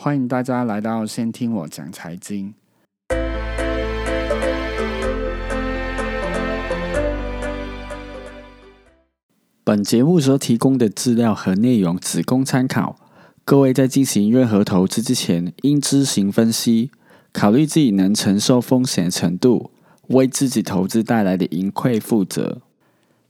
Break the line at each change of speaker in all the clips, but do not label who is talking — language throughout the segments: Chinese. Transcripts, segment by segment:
欢迎大家来到先听我讲财经。本节目所提供的资料和内容只供参考，各位在进行任何投资之前，应知行分析，考虑自己能承受风险程度，为自己投资带来的盈亏负责。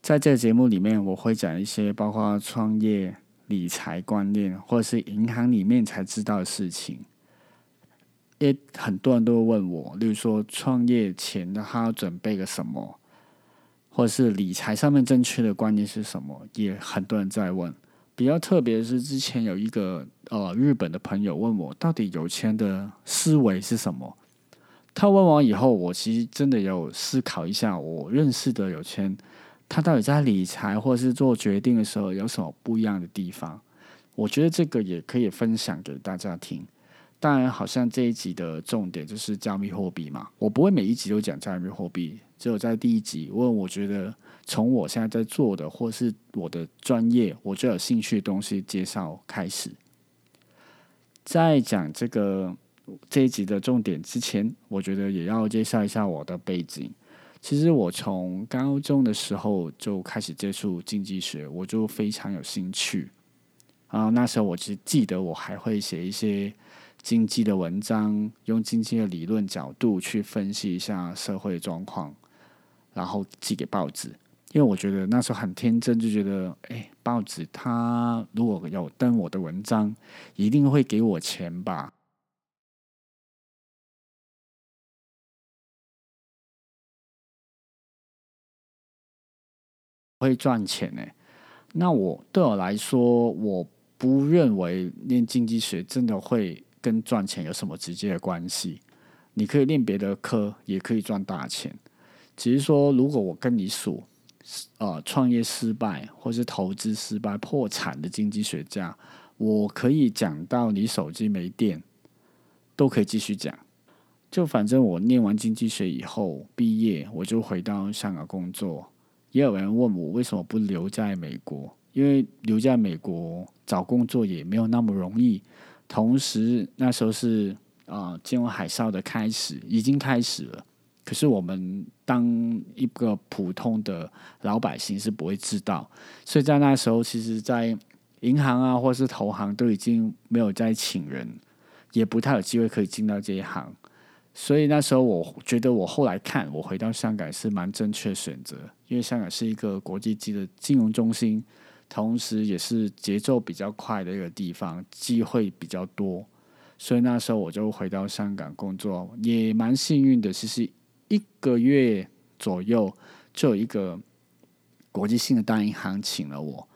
在这个节目里面，我会讲一些包括创业、理财观念，或者是银行里面才知道的事情。也很多人都会问我，例如说创业前的他要准备个什么？或者是理财上面正确的观念是什么？也很多人在问。比较特别是，之前有一个呃日本的朋友问我，到底有钱的思维是什么？他问完以后，我其实真的有思考一下，我认识的有钱，他到底在理财或是做决定的时候有什么不一样的地方？我觉得这个也可以分享给大家听。当然，好像这一集的重点就是加密货币嘛，我不会每一集都讲加密货币，只有在第一集，因为我觉得从我现在在做的或是我的专业，我最有兴趣的东西介绍开始。在讲这个这一集的重点之前，我觉得也要介绍一下我的背景。其实我从高中的时候就开始接触经济学，我就非常有兴趣。啊，那时候我只记得我还会写一些。经济的文章，用经济的理论角度去分析一下社会状况，然后寄给报纸。因为我觉得那时候很天真，就觉得，哎，报纸它如果有登我的文章，一定会给我钱吧？会赚钱呢？那我对我来说，我不认为念经济学真的会。跟赚钱有什么直接的关系？你可以练别的科，也可以赚大钱。只是说，如果我跟你数，呃，创业失败或是投资失败破产的经济学家，我可以讲到你手机没电，都可以继续讲。就反正我念完经济学以后毕业，我就回到香港工作。也有人问我为什么不留在美国？因为留在美国找工作也没有那么容易。同时，那时候是啊，金融海啸的开始已经开始了。可是我们当一个普通的老百姓是不会知道，所以在那时候，其实，在银行啊，或是投行都已经没有在请人，也不太有机会可以进到这一行。所以那时候，我觉得我后来看，我回到香港是蛮正确选择，因为香港是一个国际级的金融中心。同时，也是节奏比较快的一个地方，机会比较多，所以那时候我就回到香港工作，也蛮幸运的。其实一个月左右就有一个国际性的大银行请了我。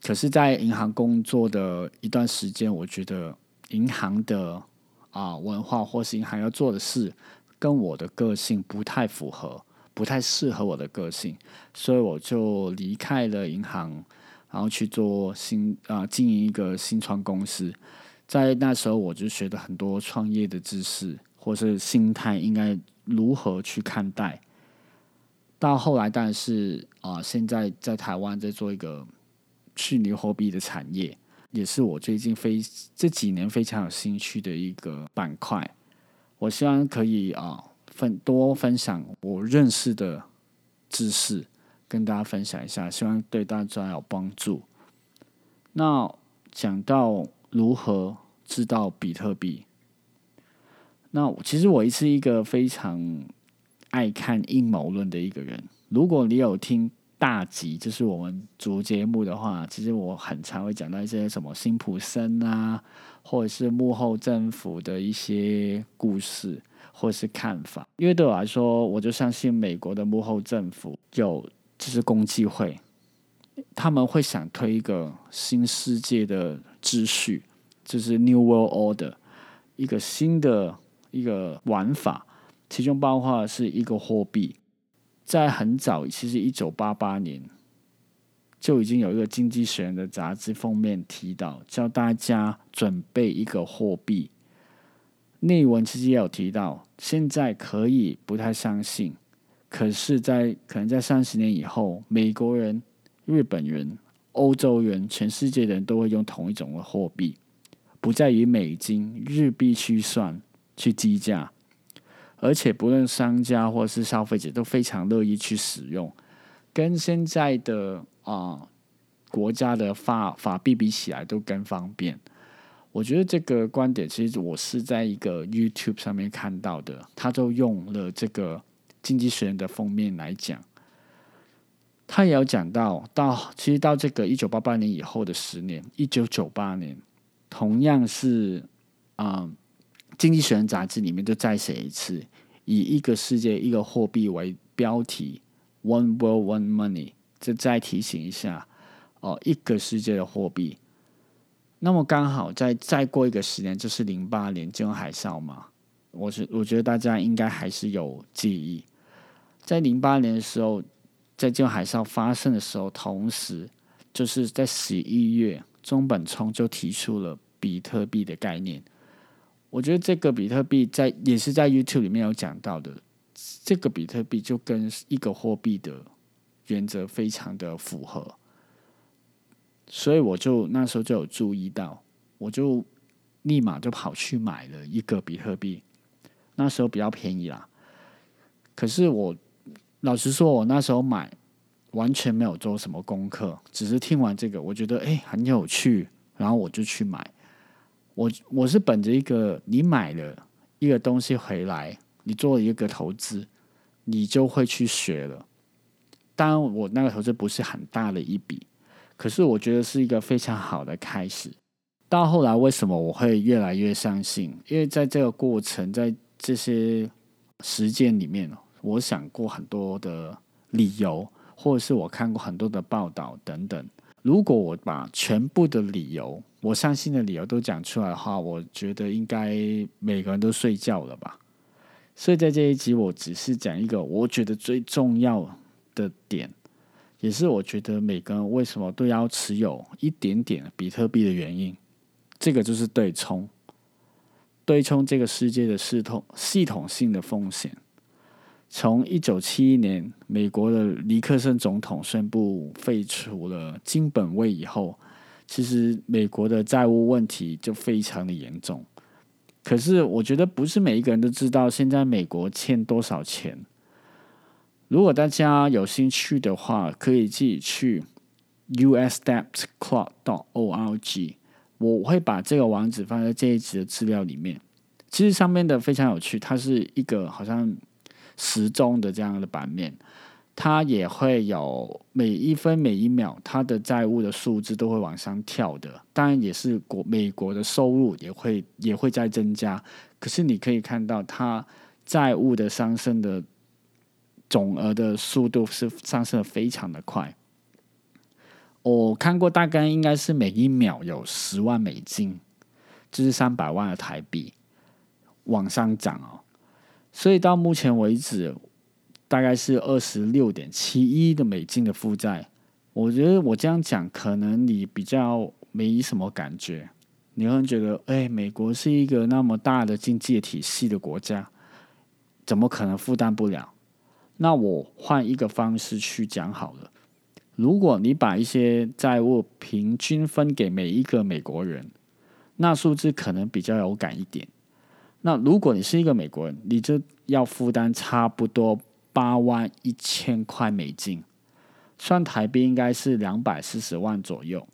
可是，在银行工作的一段时间，我觉得银行的啊文化或是银行要做的事，跟我的个性不太符合，不太适合我的个性，所以我就离开了银行。然后去做新啊，经营一个新创公司，在那时候我就学了很多创业的知识，或是心态应该如何去看待。到后来，但是啊，现在在台湾在做一个虚拟货币的产业，也是我最近非这几年非常有兴趣的一个板块。我希望可以啊分多分享我认识的知识。跟大家分享一下，希望对大家有帮助。那讲到如何知道比特币，那其实我是一个非常爱看阴谋论的一个人。如果你有听大集，就是我们主节目的话，其实我很常会讲到一些什么辛普森啊，或者是幕后政府的一些故事或者是看法。因为对我来说，我就相信美国的幕后政府有。就是共济会，他们会想推一个新世界的秩序，就是 New World Order，一个新的一个玩法，其中包括是一个货币。在很早，其实一九八八年就已经有一个《经济学人》的杂志封面提到，教大家准备一个货币。内文其实也有提到，现在可以不太相信。可是，在可能在三十年以后，美国人、日本人、欧洲人、全世界的人都会用同一种的货币，不再以美金、日币去算去计价，而且不论商家或是消费者都非常乐意去使用，跟现在的啊国家的法法币比起来都更方便。我觉得这个观点其实我是在一个 YouTube 上面看到的，他都用了这个经济学人的封面来讲。他也有讲到，到其实到这个一九八八年以后的十年，一九九八年，同样是啊，《经济学人》杂志里面就再写一次，以一个世界一个货币为标题，“One World One Money”，这再提醒一下哦，一个世界的货币。那么刚好在再过一个十年，就是零八年金融海啸嘛，我是我觉得大家应该还是有记忆，在零八年的时候。在金融海啸发生的时候，同时就是在十一月，中本聪就提出了比特币的概念。我觉得这个比特币在也是在 YouTube 里面有讲到的，这个比特币就跟一个货币的原则非常的符合，所以我就那时候就有注意到，我就立马就跑去买了一个比特币，那时候比较便宜啦。可是我。老实说，我那时候买完全没有做什么功课，只是听完这个，我觉得哎很有趣，然后我就去买。我我是本着一个，你买了一个东西回来，你做了一个投资，你就会去学了。当然，我那个投资不是很大的一笔，可是我觉得是一个非常好的开始。到后来，为什么我会越来越相信？因为在这个过程，在这些实践里面我想过很多的理由，或者是我看过很多的报道等等。如果我把全部的理由，我相信的理由都讲出来的话，我觉得应该每个人都睡觉了吧。所以在这一集，我只是讲一个我觉得最重要的点，也是我觉得每个人为什么都要持有一点点比特币的原因。这个就是对冲，对冲这个世界的系统系统性的风险。从一九七一年，美国的尼克森总统宣布废除了金本位以后，其实美国的债务问题就非常的严重。可是，我觉得不是每一个人都知道现在美国欠多少钱。如果大家有兴趣的话，可以自己去 usdebtclock.org，我会把这个网址放在这一集的资料里面。其实上面的非常有趣，它是一个好像。时钟的这样的版面，它也会有每一分每一秒，它的债务的数字都会往上跳的。当然，也是国美国的收入也会也会在增加。可是你可以看到，它债务的上升的总额的速度是上升的非常的快。我看过，大概应该是每一秒有十万美金，就是三百万的台币往上涨哦。所以到目前为止，大概是二十六点七一的美金的负债。我觉得我这样讲，可能你比较没什么感觉。你会觉得，哎，美国是一个那么大的经济体系的国家，怎么可能负担不了？那我换一个方式去讲好了。如果你把一些债务平均分给每一个美国人，那数字可能比较有感一点。那如果你是一个美国人，你就要负担差不多八万一千块美金，算台币应该是两百四十万左右。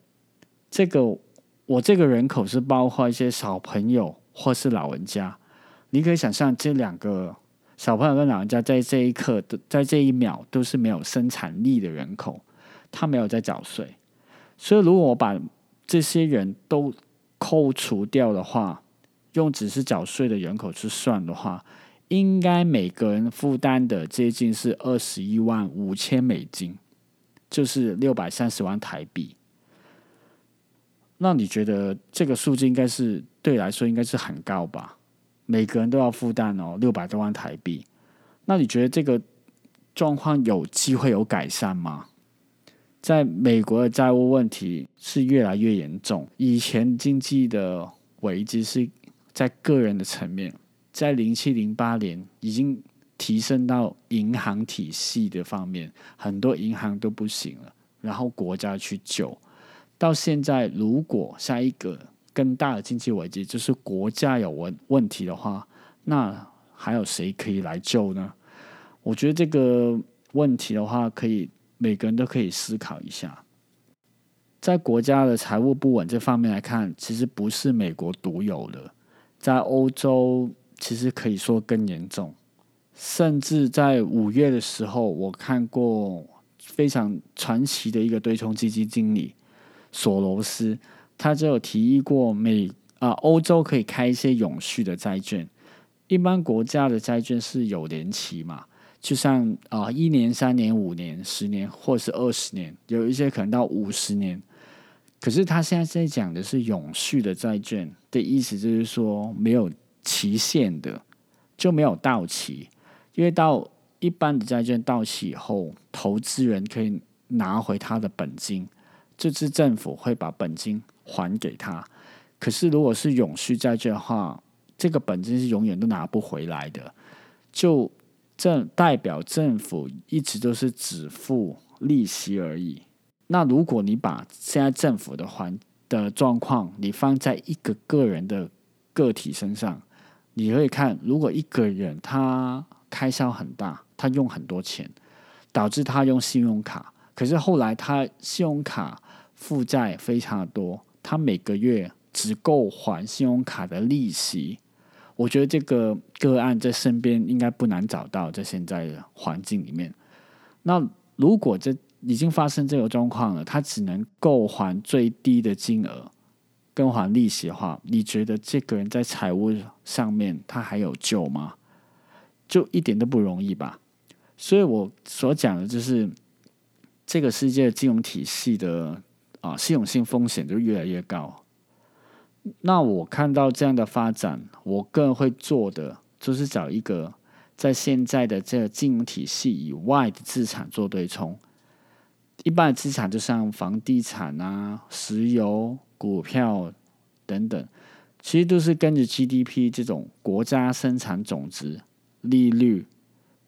这个我这个人口是包括一些小朋友或是老人家，你可以想象这两个小朋友跟老人家在这一刻的在这一秒都是没有生产力的人口，他没有在缴税，所以如果我把这些人都扣除掉的话。用只是缴税的人口去算的话，应该每个人负担的接近是二十一万五千美金，就是六百三十万台币。那你觉得这个数字应该是对来说应该是很高吧？每个人都要负担哦，六百多万台币。那你觉得这个状况有机会有改善吗？在美国的债务问题是越来越严重，以前经济的危机是。在个人的层面，在零七零八年已经提升到银行体系的方面，很多银行都不行了，然后国家去救。到现在，如果下一个更大的经济危机，就是国家有问问题的话，那还有谁可以来救呢？我觉得这个问题的话，可以每个人都可以思考一下。在国家的财务不稳这方面来看，其实不是美国独有的，在欧洲其实可以说更严重。甚至在五月的时候，我看过非常传奇的一个对冲基金经理索罗斯，他就有提议过美啊欧洲可以开一些永续的债券。一般国家的债券是有年期嘛？就像啊一年、三年、五年、十年，或是二十年，有一些可能到五十年。可是他现在在讲的是永续的债券的意思，就是说没有期限的，就没有到期。因为到一般的债券到期以后，投资人可以拿回他的本金，这支政府会把本金还给他。可是如果是永续债券的话，这个本金是永远都拿不回来的，就这代表政府一直都是只付利息而已。那如果你把现在政府的环的状况，你放在一个个人的个体身上，你会看，如果一个人他开销很大，他用很多钱，导致他用信用卡，可是后来他信用卡负债非常的多，他每个月只够还信用卡的利息。我觉得这个个案在身边应该不难找到，在现在的环境里面。那如果这已经发生这个状况了，他只能够还最低的金额，跟还利息的话，你觉得这个人在财务上面他还有救吗？就一点都不容易吧。所以我所讲的就是这个世界金融体系的啊，信用性风险就越来越高。那我看到这样的发展，我更会做的就是找一个在现在的这个金融体系以外的资产做对冲。一般的资产就像房地产啊、石油、股票等等，其实都是跟着 GDP 这种国家生产总值、利率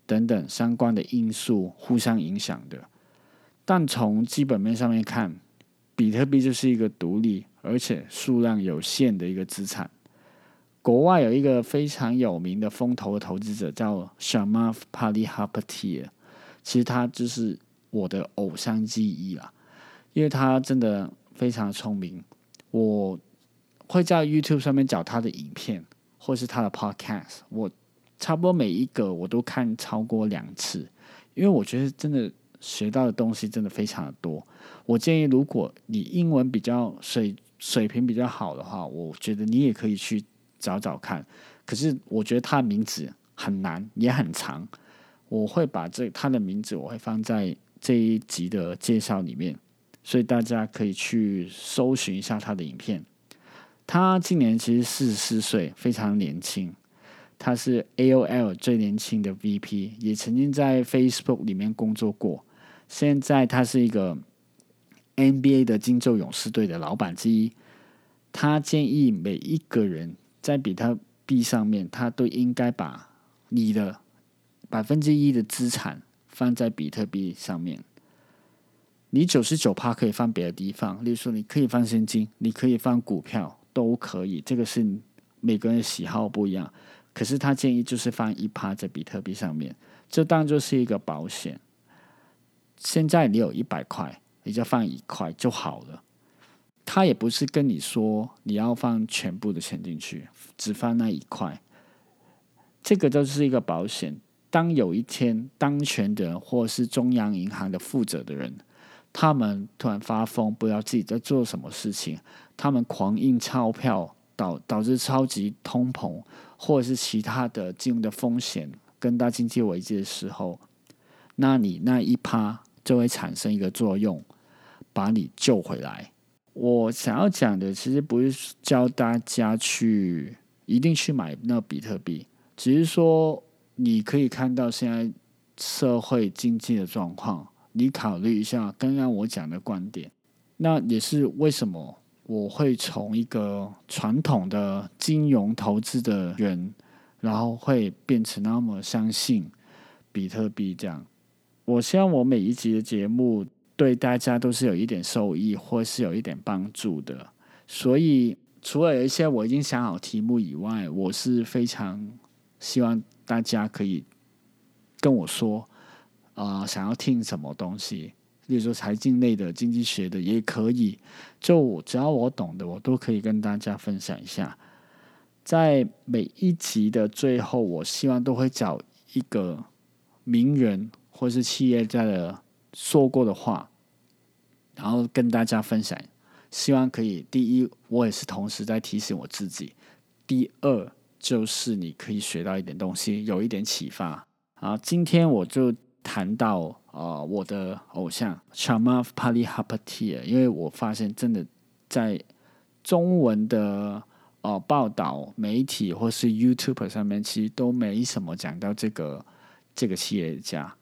等等相关的因素互相影响的。但从基本面上面看，比特币就是一个独立而且数量有限的一个资产。国外有一个非常有名的风投的投资者叫 Sharma p a l i h a p a t i 其实他就是。我的偶像之一啦，因为他真的非常聪明。我会在 YouTube 上面找他的影片，或是他的 Podcast。我差不多每一个我都看超过两次，因为我觉得真的学到的东西真的非常的多。我建议，如果你英文比较水水平比较好的话，我觉得你也可以去找找看。可是我觉得他的名字很难，也很长。我会把这他的名字我会放在。这一集的介绍里面，所以大家可以去搜寻一下他的影片。他今年其实四十四岁，非常年轻。他是 AOL 最年轻的 VP，也曾经在 Facebook 里面工作过。现在他是一个 NBA 的金州勇士队的老板之一。他建议每一个人在比特币上面，他都应该把你的百分之一的资产。放在比特币上面，你九十九趴可以放别的地方，例如说你可以放现金，你可以放股票，都可以。这个是每个人喜好不一样，可是他建议就是放一趴在比特币上面，这当做是一个保险。现在你有一百块，你就放一块就好了。他也不是跟你说你要放全部的钱进去，只放那一块，这个就是一个保险。当有一天当权的人或是中央银行的负责的人，他们突然发疯，不知道自己在做什么事情，他们狂印钞票，导导致超级通膨，或者是其他的金融的风险跟大经济危机的时候，那你那一趴就会产生一个作用，把你救回来。我想要讲的其实不是教大家去一定去买那比特币，只是说。你可以看到现在社会经济的状况，你考虑一下刚刚我讲的观点，那也是为什么我会从一个传统的金融投资的人，然后会变成那么相信比特币这样。我希望我每一集的节目对大家都是有一点受益，或是有一点帮助的，所以。除了有一些我已经想好题目以外，我是非常希望大家可以跟我说，啊，想要听什么东西，例如说财经类的、经济学的也可以，就只要我懂的，我都可以跟大家分享一下。在每一集的最后，我希望都会找一个名人或是企业家的说过的话，然后跟大家分享。希望可以，第一，我也是同时在提醒我自己；第二，就是你可以学到一点东西，有一点启发。啊，今天我就谈到啊，我的偶像 Chamath Palihapitiya，因为我发现真的在中文的呃报道媒体或是 YouTube 上面，其实都没什么讲到这个这个企业家。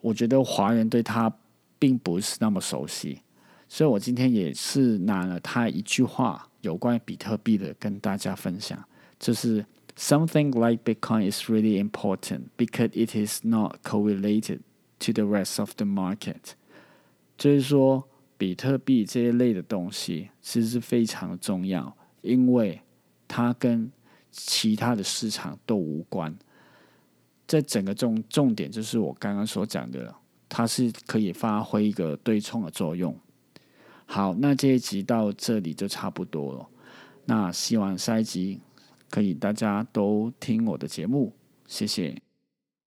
我觉得华人对他并不是那么熟悉。所以我今天也是拿了他一句话有关比特币的跟大家分享，就是 something like Bitcoin is really important because it is not correlated to the rest of the market。就是说，比特币这一类的东西其实是非常的重要，因为它跟其他的市场都无关。这整个重重点就是我刚刚所讲的，它是可以发挥一个对冲的作用。好，那这一集到这里就差不多了。那希望下一集可以大家都听我的节目，谢谢。